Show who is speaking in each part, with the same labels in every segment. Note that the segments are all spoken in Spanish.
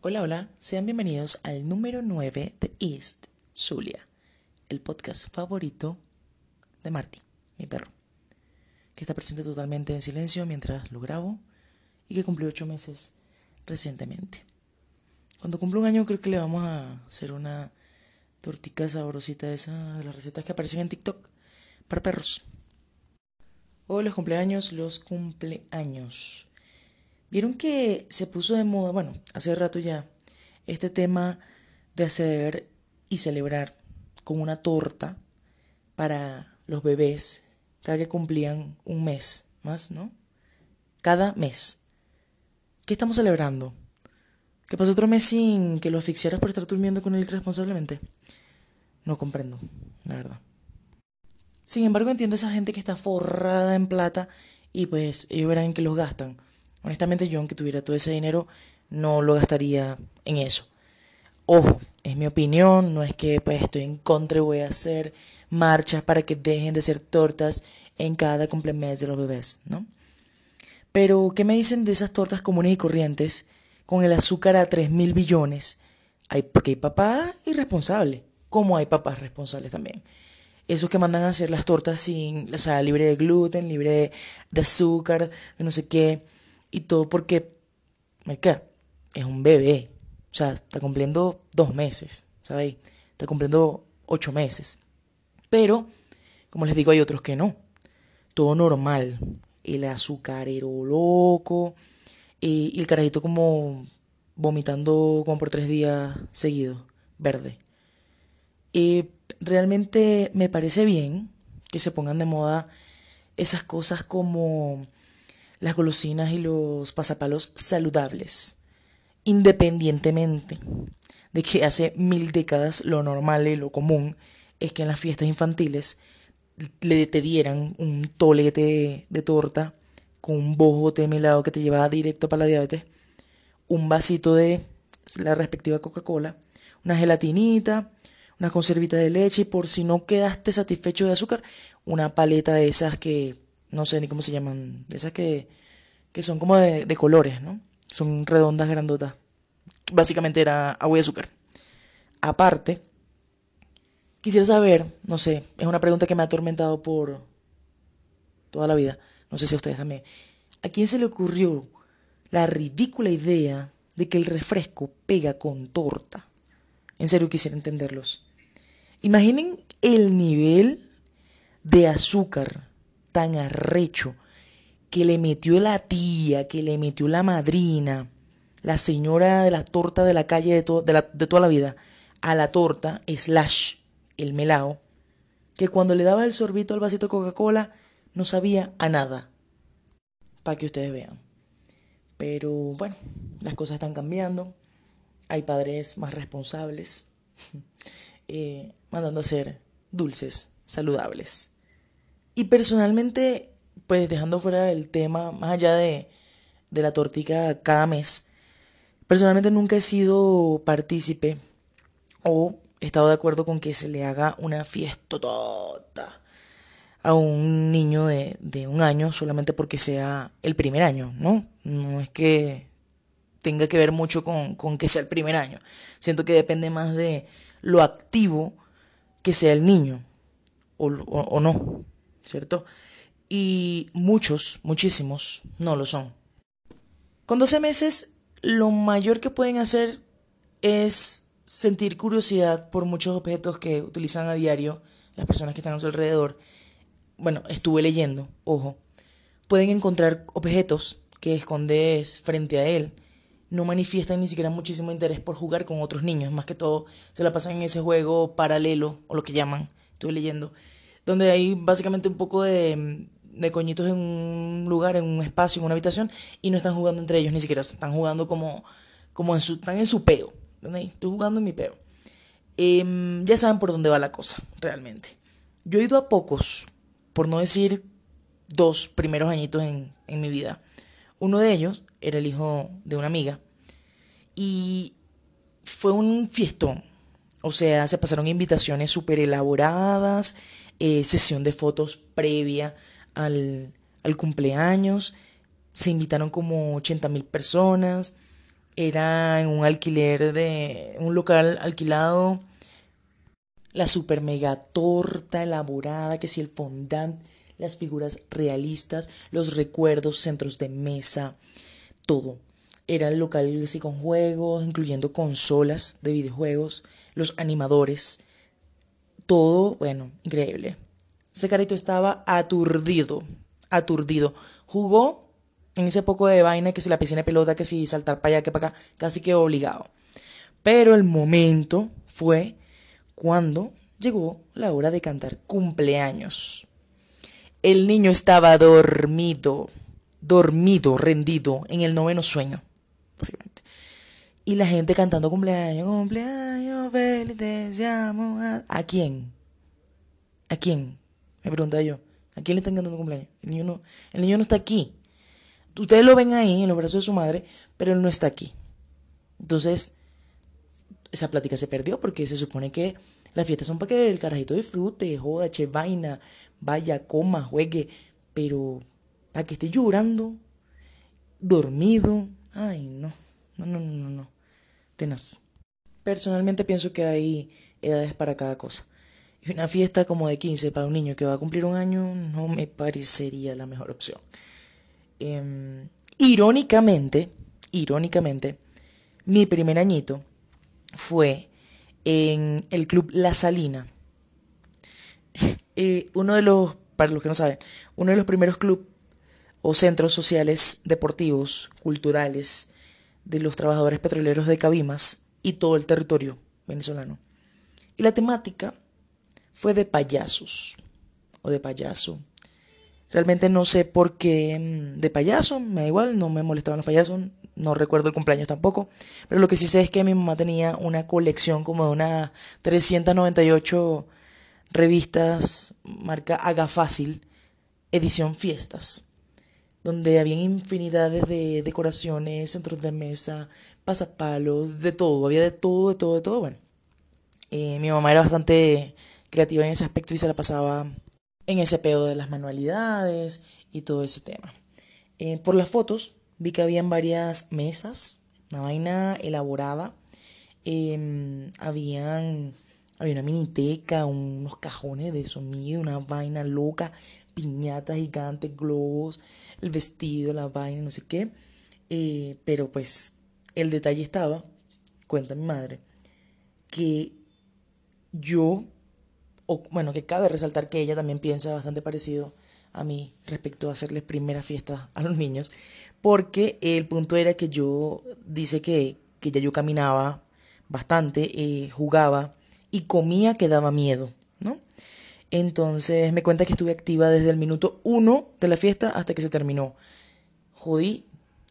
Speaker 1: Hola, hola, sean bienvenidos al número 9 de East Zulia, el podcast favorito de Marty, mi perro, que está presente totalmente en silencio mientras lo grabo y que cumplió 8 meses recientemente. Cuando cumple un año creo que le vamos a hacer una tortica sabrosita de esas de las recetas que aparecen en TikTok para perros. Hoy los cumpleaños, los cumpleaños. Vieron que se puso de moda, bueno, hace rato ya, este tema de hacer y celebrar con una torta para los bebés cada que cumplían un mes más, ¿no? Cada mes. ¿Qué estamos celebrando? ¿Que pasó otro mes sin que lo asfixiaras por estar durmiendo con él irresponsablemente? No comprendo, la verdad. Sin embargo, entiendo a esa gente que está forrada en plata y pues ellos verán que los gastan. Honestamente, yo aunque tuviera todo ese dinero, no lo gastaría en eso. Ojo, es mi opinión, no es que pues estoy en contra y voy a hacer marchas para que dejen de ser tortas en cada cumpleaños de los bebés, ¿no? Pero, ¿qué me dicen de esas tortas comunes y corrientes con el azúcar a 3 mil billones? Hay, porque hay papás irresponsables, como hay papás responsables también. Esos que mandan a hacer las tortas sin, o sea, libre de gluten, libre de azúcar, de no sé qué y todo porque, qué? es un bebé. O sea, está cumpliendo dos meses, ¿sabéis? Está cumpliendo ocho meses. Pero, como les digo, hay otros que no. Todo normal. El azucarero loco. Y, el carajito como vomitando como por tres días seguidos. Verde. Y realmente me parece bien que se pongan de moda esas cosas como las golosinas y los pasapalos saludables, independientemente de que hace mil décadas lo normal y lo común es que en las fiestas infantiles le te dieran un tolete de torta con un bojote de melado que te llevaba directo para la diabetes, un vasito de la respectiva Coca-Cola, una gelatinita, una conservita de leche y por si no quedaste satisfecho de azúcar, una paleta de esas que no sé ni cómo se llaman, de esas que, que son como de, de colores, ¿no? Son redondas, grandotas. Básicamente era agua y azúcar. Aparte, quisiera saber, no sé, es una pregunta que me ha atormentado por toda la vida, no sé si a ustedes también, ¿a quién se le ocurrió la ridícula idea de que el refresco pega con torta? En serio quisiera entenderlos. Imaginen el nivel de azúcar tan arrecho que le metió la tía, que le metió la madrina, la señora de la torta de la calle de, toda la vida, a la torta, slash, el melao, que cuando le daba el sorbito al vasito de Coca-Cola no sabía a nada. Para que ustedes vean. Pero bueno, las cosas están cambiando. Hay padres más responsables, eh, mandando a hacer dulces saludables. Y personalmente, pues dejando fuera el tema, más allá de, de la tortica cada mes, personalmente nunca he sido partícipe o he estado de acuerdo con que se le haga una fiesta tota a un niño de, de, un año solamente porque sea el primer año, ¿no? No es que tenga que ver mucho con, con que sea el primer año. Siento que depende más de lo activo que sea el niño o, o, o no. ¿Cierto? Y muchos, muchísimos, no lo son. Con 12 meses, lo mayor que pueden hacer es sentir curiosidad por muchos objetos que utilizan a diario las personas que están a su alrededor. Bueno, estuve leyendo, ojo. Pueden encontrar objetos que escondes frente a él. No manifiestan ni siquiera muchísimo interés por jugar con otros niños. Más que todo, se la pasan en ese juego paralelo, o lo que llaman. Estuve leyendo donde hay básicamente un poco de, de coñitos en un lugar, en un espacio, en una habitación, y no están jugando entre ellos ni siquiera, están jugando como, como en su, están en su peo. Estoy jugando en mi peo. Em, ya saben por dónde va la cosa, realmente. Yo he ido a pocos, por no decir dos primeros añitos en, en mi vida. Uno de ellos era el hijo de una amiga. Y fue un fiestón. O sea, se pasaron invitaciones súper elaboradas, eh, sesión de fotos previa al, al, cumpleaños, se invitaron como 80 mil personas, Era en un alquiler de un local alquilado. La super mega torta elaborada, que si el fondant, las figuras realistas, los recuerdos, centros de mesa, todo. Era el local con juegos, incluyendo consolas de videojuegos, los animadores, todo, bueno, increíble. Ese carito estaba aturdido, aturdido. Jugó en ese poco de vaina que si la piscina de pelota, que si saltar para allá, que para acá, casi que obligado. Pero el momento fue cuando llegó la hora de cantar cumpleaños. El niño estaba dormido, dormido, rendido en el noveno sueño. Y la gente cantando cumpleaños, cumpleaños, feliz, deseamos a... ¿A quién? ¿A quién? Me pregunta yo. ¿A quién le están cantando cumpleaños? El niño no, el niño no está aquí. Ustedes lo ven ahí en los brazos de su madre, pero él no está aquí. Entonces, esa plática se perdió porque se supone que las fiestas son para que el carajito disfrute, joda, che vaina, vaya, coma, juegue, pero para que esté llorando, dormido, ay, no, no, no, no, no, tenaz. Personalmente pienso que hay edades para cada cosa. Y una fiesta como de 15 para un niño que va a cumplir un año no me parecería la mejor opción. Em, irónicamente, irónicamente, mi primer añito fue en el club La Salina. Eh, uno de los, para los que no saben, uno de los primeros clubes o centros sociales deportivos, culturales, de los trabajadores petroleros de Cabimas y todo el territorio venezolano. Y la temática fue de payasos o de payaso. Realmente no sé por qué mm, de payaso, me da igual, no me molestaban los payasos, no recuerdo el cumpleaños tampoco, pero lo que sí sé es que mi mamá tenía una colección como de unas 398 revistas marca Haga Fácil, edición fiestas, donde había infinidades de decoraciones, centros de mesa, pasapalos, de todo, había de todo, de todo, de todo, bueno. Eh, mi mamá era bastante creativa en ese aspecto y se la pasaba en ese pedo de las manualidades y todo ese tema. Eh, por las fotos vi que habían varias mesas, una vaina elaborada. Em, habían, había una miniteca, unos cajones de sonido, una vaina loca, piñatas gigantes, globos, el vestido, la vaina, no sé qué. Eh, pero pues el detalle estaba, cuenta mi madre, que yo o bueno, que cabe resaltar que ella también piensa bastante parecido a mí respecto a hacerles primera fiesta a los niños, porque el punto era que yo dice que, que ya yo caminaba bastante, eh, jugaba y comía que daba miedo, ¿no? Entonces me cuenta que estuve activa desde el minuto uno de la fiesta hasta que se terminó. Jodí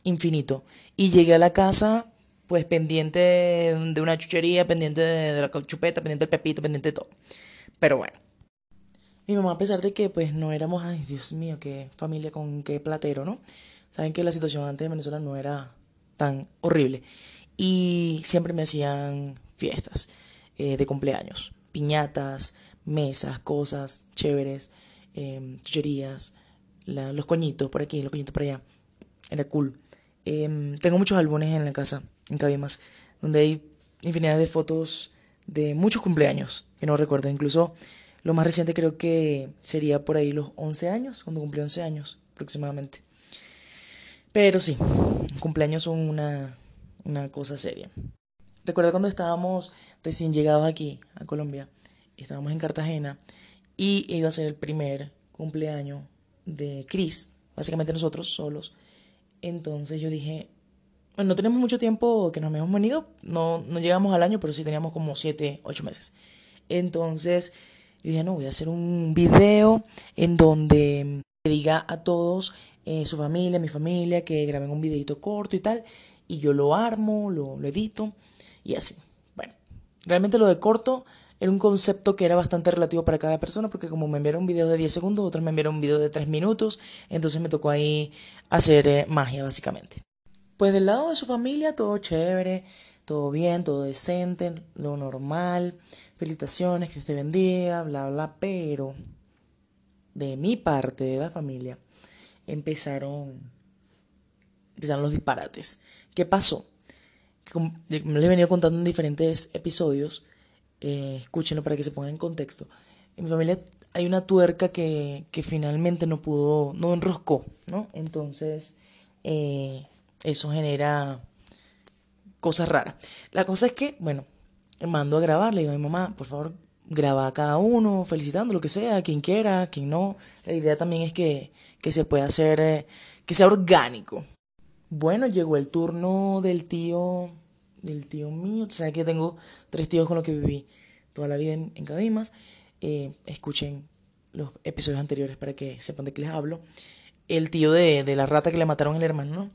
Speaker 1: infinito. Y llegué a la casa, pues pendiente de una chuchería, pendiente de la chupeta, pendiente del pepito, pendiente de todo. Pero bueno. Mi mamá, a pesar de que pues no éramos, ay Dios mío, qué familia con qué platero, ¿no? Saben que la situación antes de Venezuela no era tan horrible. Y siempre me hacían fiestas eh, de cumpleaños, piñatas, mesas, cosas chéveres, eh, chucherías, los coñitos por aquí, los coñitos por allá. Era cool. Em, tengo muchos álbumes en la casa, en Cabimas, donde hay infinidad de fotos de muchos cumpleaños que no recuerdo. Incluso lo más reciente creo que sería por ahí los 11 años, cuando cumplí 11 años aproximadamente. Pero sí, cumpleaños son una, una cosa seria. Recuerdo cuando estábamos recién llegados aquí a Colombia, estábamos en Cartagena y iba a ser el primer cumpleaños de Chris, básicamente nosotros solos. Entonces yo dije, bueno, no tenemos mucho tiempo que nos hemos venido, no, no llegamos al año, pero sí teníamos como 7, 8 meses. Entonces, yo dije, no, voy a hacer un video en donde diga a todos, eh, su familia, mi familia, que graben un videito corto y tal, y yo lo armo, lo, lo edito y así. Bueno, realmente lo de corto era un concepto que era bastante relativo para cada persona, porque como me enviaron un video de 10 segundos, otros me enviaron un video de 3 minutos, entonces me tocó ahí hacer eh, magia, básicamente. Pues del lado de su familia, todo chévere, todo bien, todo decente, lo normal, felicitaciones, que se bendiga, bla, bla, pero de mi parte de la familia empezaron, empezaron los disparates. ¿Qué pasó? les he venido contando en diferentes episodios, eh, escúchenlo para que se pongan en contexto. En mi familia hay una tuerca que, que finalmente no pudo, no enroscó, ¿no? Entonces, eh, eso genera cosas raras. La cosa es que, bueno, mando a grabar, le digo a mi mamá, por favor, graba a cada uno, felicitando, lo que sea, quien quiera, quien no. La idea también es que, que se pueda hacer, eh, que sea orgánico. Bueno, llegó el turno del tío, del tío mío, o sea que tengo tres tíos con los que viví toda la vida en, en Cabimas. Eh, escuchen los episodios anteriores para que sepan de qué les hablo. El tío de, de la rata que le mataron al hermano,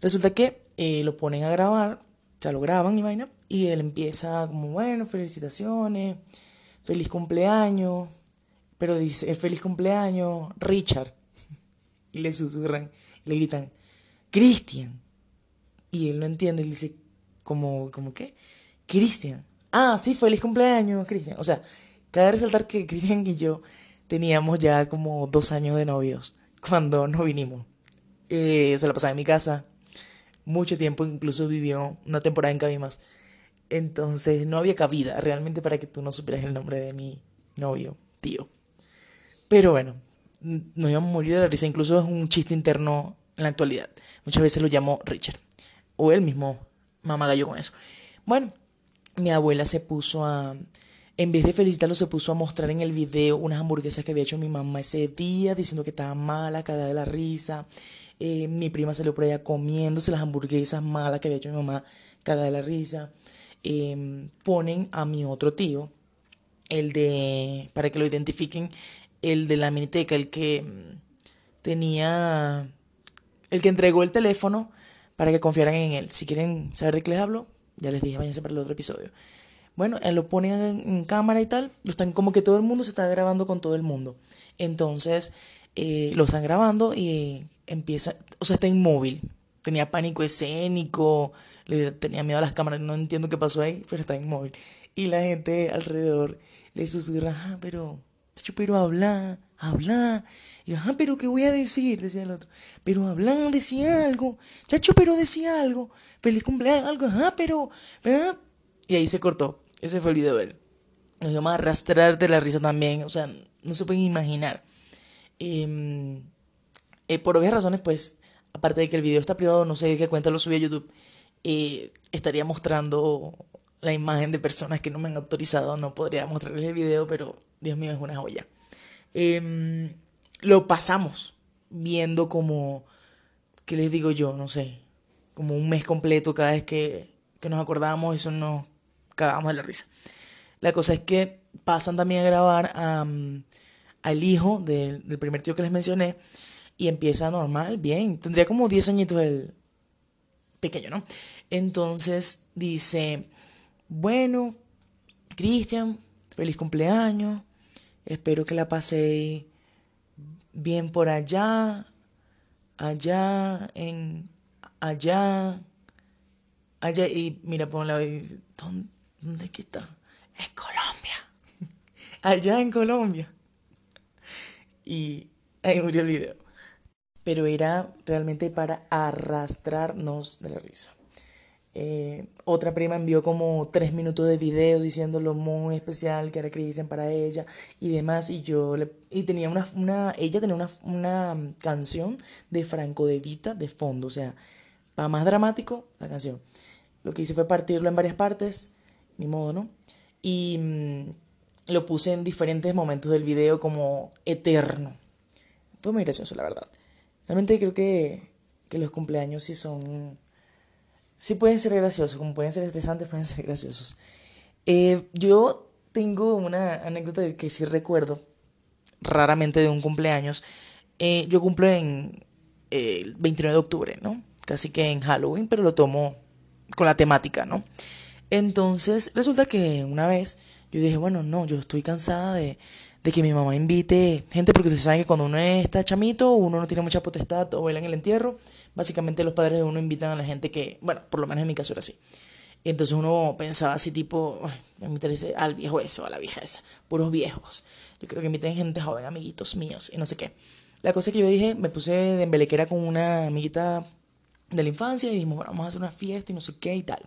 Speaker 1: Resulta que eh, lo ponen a grabar, sea, lo graban y vaina, y él empieza como, bueno, felicitaciones, feliz cumpleaños, pero dice, feliz cumpleaños, Richard. Y le susurran, le gritan, Cristian. Y él no entiende, y dice, como, como qué? Cristian. Ah, sí, feliz cumpleaños, Cristian. O sea, cabe resaltar que Cristian y yo teníamos ya como dos años de novios cuando nos vinimos. Eh, se la pasaba en mi casa. Mucho tiempo, incluso vivió una temporada en Cabimas. Entonces no había cabida realmente para que tú no supieras el nombre de mi novio, tío. Pero bueno, nos íbamos a de la risa. Incluso es un chiste interno en la actualidad. Muchas veces lo llamo Richard. O él mismo mamá gallo con eso. Bueno, mi abuela se puso a... En vez de felicitarlo, se puso a mostrar en el video unas hamburguesas que había hecho mi mamá ese día, diciendo que estaba mala, cagada de la risa. Eh, mi prima salió por allá comiéndose las hamburguesas malas que había hecho mi mamá, cagada de la risa. Em, ponen a mi otro tío, el de, para que lo identifiquen, el de la miniteca, el que mm, tenía, el que entregó el teléfono para que confiaran en él. Si quieren saber de qué les hablo, ya les dije, váyanse para el otro episodio. Bueno, él lo ponen en, cámara y tal, lo están como que todo el mundo se está grabando con todo el mundo. Entonces, eh, lo están grabando y empieza, o sea, está inmóvil. Tenía pánico escénico, le tenía miedo a las cámaras, no entiendo qué pasó ahí, pero está inmóvil. Y la gente alrededor le susurra, ah, pero, pero habla, habla. Y yo, ah, pero ¿qué voy a decir? Decía el otro. Pero habla, decía algo. Chacho, pero decía algo. Feliz cumpleaños, algo. Ah, pero, pero. Y ahí se cortó. Ese fue el video de él. Nos íbamos a arrastrar de la risa también. O sea, no se pueden imaginar. Em, eh, por obvias razones, pues, aparte de que el video está privado, no sé de qué cuenta lo subí a YouTube, eh, estaría mostrando la imagen de personas que no me han autorizado, no podría mostrarles el video, pero Dios mío, es una joya. Em, lo pasamos viendo como, ¿qué les digo yo? No sé, como un mes completo cada vez que, que nos acordábamos, eso nos cagábamos de la risa. La cosa es que pasan también a grabar al hijo del, del primer tío que les mencioné y empieza normal, bien. Tendría como 10 añitos el pequeño, ¿no? Entonces dice, bueno, Cristian, feliz cumpleaños. Espero que la pasé bien por allá, allá, en allá, allá. Y mira lado y dice, ¿dónde, dónde que está? En Colombia. allá en Colombia. Y ahí murió el video pero era realmente para arrastrarnos de la risa. Eh, otra prima envió como tres minutos de video diciendo lo muy especial que era Cristian para ella y demás. Y yo le, y tenía una, una ella tenía una, una canción de Franco de Vita de fondo. O sea, para más dramático, la canción. Lo que hice fue partirlo en varias partes, ni modo, ¿no? Y mm, lo puse en diferentes momentos del video como eterno. Fue muy gracioso, la verdad. Realmente creo que, que los cumpleaños sí son... Sí pueden ser graciosos, como pueden ser estresantes, pueden ser graciosos. Eh, yo tengo una anécdota que sí recuerdo, raramente de un cumpleaños. Eh, yo cumplo en eh, el 29 de octubre, ¿no? Casi que en Halloween, pero lo tomo con la temática, ¿no? Entonces, resulta que una vez yo dije, bueno, no, yo estoy cansada de, de que mi mamá invite gente, porque ustedes saben que cuando uno está chamito, uno no tiene mucha potestad o baila en el entierro, básicamente los padres de uno invitan a la gente que, bueno, por lo menos en mi caso era así. Entonces uno pensaba así tipo, interesa al viejo ese o a la vieja esa, puros viejos. Yo creo que inviten gente joven, amiguitos míos y no sé qué. La cosa que yo dije, me puse de embelequera con una amiguita de la infancia y dijimos, bueno, vamos a hacer una fiesta y no sé qué y tal.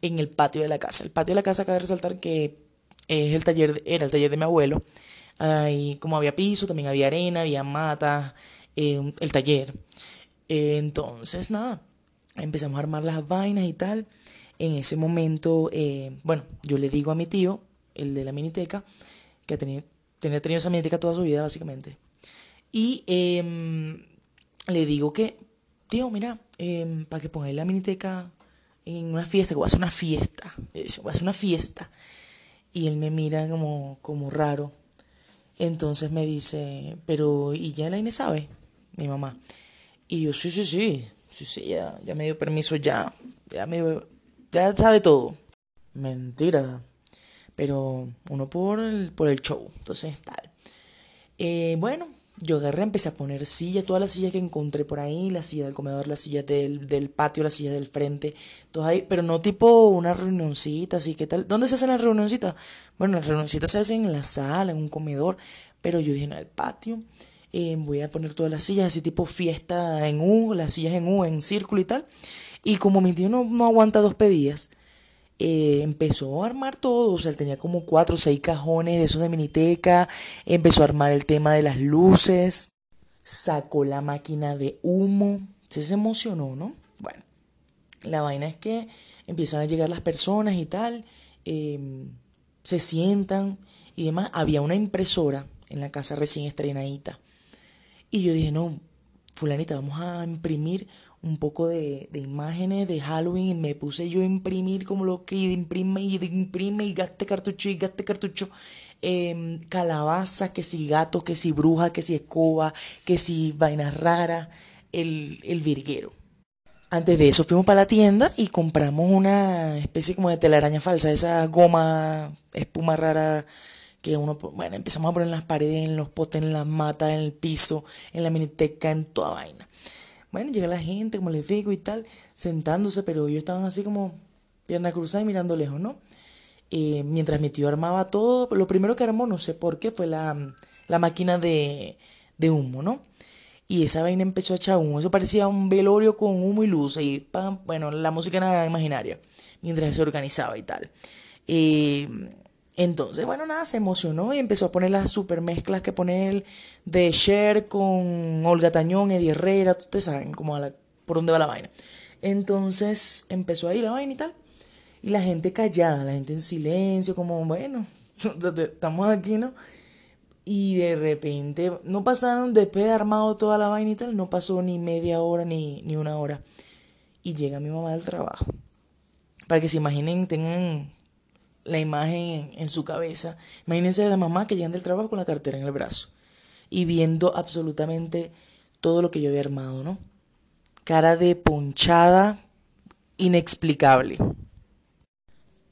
Speaker 1: En el patio de la casa. El patio de la casa cabe resaltar que es el taller, era el taller de mi abuelo. Ahí, como había piso, también había arena, había mata, eh, el taller. Eh, entonces, nada, empezamos a armar las vainas y tal. En ese momento, eh, bueno, yo le digo a mi tío, el de la miniteca, que tenía, tenía tenido esa miniteca toda su vida, básicamente. Y em, le digo que, tío, mira, em, para que pongáis la miniteca en una fiesta, que voy a hacer una fiesta. Voy a hacer una fiesta. Y él me mira como, como raro. Entonces me dice, pero ¿y ya la Inés sabe? Mi mamá. Y yo, sí, sí, sí, sí, sí, ya, ya me dio permiso, ya, ya me ya sabe todo. Mentira. Pero uno por el, por el show, entonces tal. Eh, bueno, yo agarré, empecé a poner sillas, todas las sillas que encontré por ahí, la silla del comedor, la silla del, del patio, la silla del frente, todas ahí, pero no tipo una reunioncita, así que tal. ¿Dónde se hacen las reunioncitas? Bueno, las reunioncitas se hacen en la sala, en un comedor, pero yo dije en el patio. Eh, voy a poner todas las sillas así tipo fiesta en U, las sillas en U, en círculo y tal. Y como mi tío no, no aguanta dos pedidas, eh, empezó a armar todo, o sea, él tenía como cuatro o seis cajones de esos de miniteca, empezó a armar el tema de las luces, sacó la máquina de humo, se, se emocionó, ¿no? Bueno, la vaina es que empiezan a llegar las personas y tal, em, se sientan y demás. Había una impresora en la casa recién estrenadita. Y yo dije, no, fulanita, vamos a imprimir un poco de, imágenes de Halloween y me puse yo a imprimir como lo que imprime y imprime y gaste cartucho y gaste cartucho. Eh, calabaza, que si gato, que si bruja, que si escoba, que si vaina rara, el, el virguero. Antes de eso fuimos para la tienda y compramos una especie como de telaraña falsa, esa goma, espuma rara que uno, bueno, empezamos a poner en las paredes, en los potes, en las matas, en el piso, en la miniteca, en toda vaina. Bueno, llega la gente, como les digo, y tal, sentándose, pero ellos estaban así como pierna cruzada y mirando lejos, ¿no? Eh, mientras mi tío armaba todo, lo primero que armó, no sé por qué, fue la, la máquina de, de humo, ¿no? Y esa vaina empezó a echar humo. Eso parecía un velorio con humo y luz. Y pam, bueno, la música era imaginaria. Mientras se organizaba y tal. Eh, entonces, bueno, nada, se emocionó y empezó a poner las super mezclas que pone él de Cher con Olga Tañón, Eddie Herrera, ustedes saben como por dónde va la vaina. Entonces empezó ahí la vaina y tal. Y la gente callada, la gente en silencio, como, bueno, estamos aquí, ¿no? Y de repente, no pasaron, después de armado toda la vaina y tal, no pasó ni media hora ni, ni una hora. Y llega mi mamá del trabajo. Para que se imaginen, tengan la imagen en, su cabeza. Imagínense a la mamá que llega del trabajo con la cartera en el brazo y viendo absolutamente todo lo que yo había armado, ¿no? Cara de ponchada inexplicable.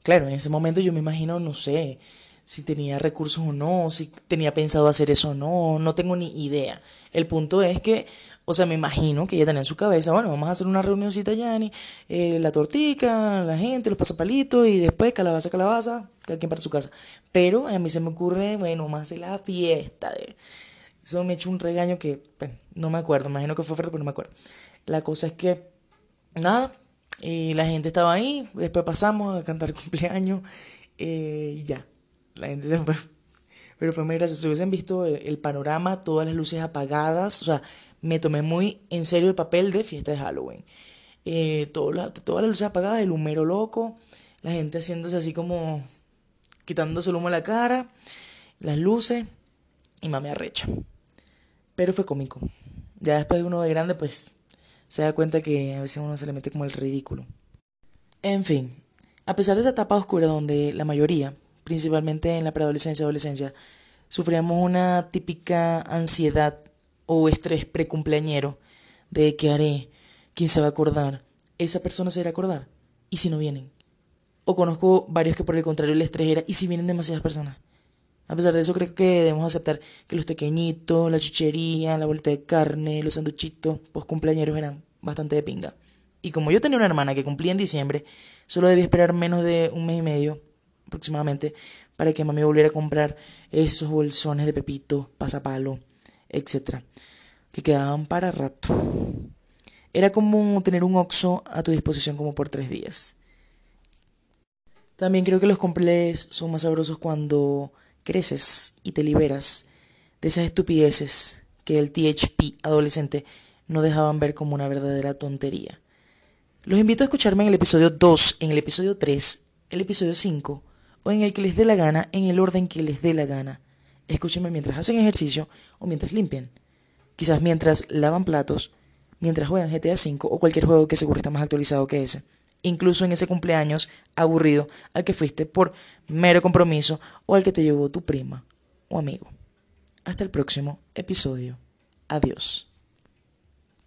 Speaker 1: Claro, en ese momento yo me imagino, no sé, si tenía recursos o no, si tenía pensado hacer eso o no, no tengo ni idea. El punto es que o sea, me imagino que ella tenía en su cabeza, bueno, vamos a hacer una reunioncita, Yanni, eh, la tortica, la gente, los pasapalitos y después calabaza, calabaza, cada quien para su casa. Pero a mí se me ocurre, bueno, a hacer la fiesta. Eso me echó un regaño que bueno, no me acuerdo, imagino que fue fuerte, pero no me acuerdo. La cosa es que, nada, y la gente estaba ahí, después pasamos a cantar cumpleaños eh, y ya. La gente se fue. Pero fue muy gracioso. Si hubiesen visto el panorama, todas las luces apagadas, o sea, me tomé muy en serio el papel de fiesta de Halloween. Eh, todas las luces apagadas, el humero loco, la gente haciéndose así como quitándose el humo a la cara, las luces y mami arrecha. Pero fue cómico. Ya después de uno de grande, pues se da cuenta que a veces uno se le mete como el ridículo. En fin, a pesar de esa etapa oscura donde la mayoría, principalmente en la preadolescencia y adolescencia, sufríamos una típica ansiedad o estrés precumpleañero de qué haré, quién se va a acordar, esa persona se irá a acordar. ¿Y si no vienen? O conozco varios que por el contrario el estrés era, ¿y si vienen demasiadas personas? A pesar de eso creo que debemos aceptar que los pequeñitos, la chichería, la vuelta de carne, los sanduchitos, pues cumpleañeros eran bastante de pinga. Y como yo tenía una hermana que cumplía en diciembre, solo debía esperar menos de un mes y medio aproximadamente para que mami volviera a comprar esos bolsones de pepito, pasapalo, etc. Que quedaban para rato. Era como tener un Oxxo a tu disposición como por tres días. También creo que los complés son más sabrosos cuando creces y te liberas de esas estupideces que el THP adolescente no dejaban ver como una verdadera tontería. Los invito a escucharme en el episodio 2, en el episodio 3, el episodio 5 o en el que les dé la gana, en el orden que les dé la gana. Escúchenme mientras hacen ejercicio o mientras limpian. Quizás mientras lavan platos, mientras juegan GTA V o cualquier juego que seguro está más actualizado que ese. Incluso en ese cumpleaños aburrido al que fuiste por mero compromiso o al que te llevó tu prima o amigo. Hasta el próximo episodio. Adiós.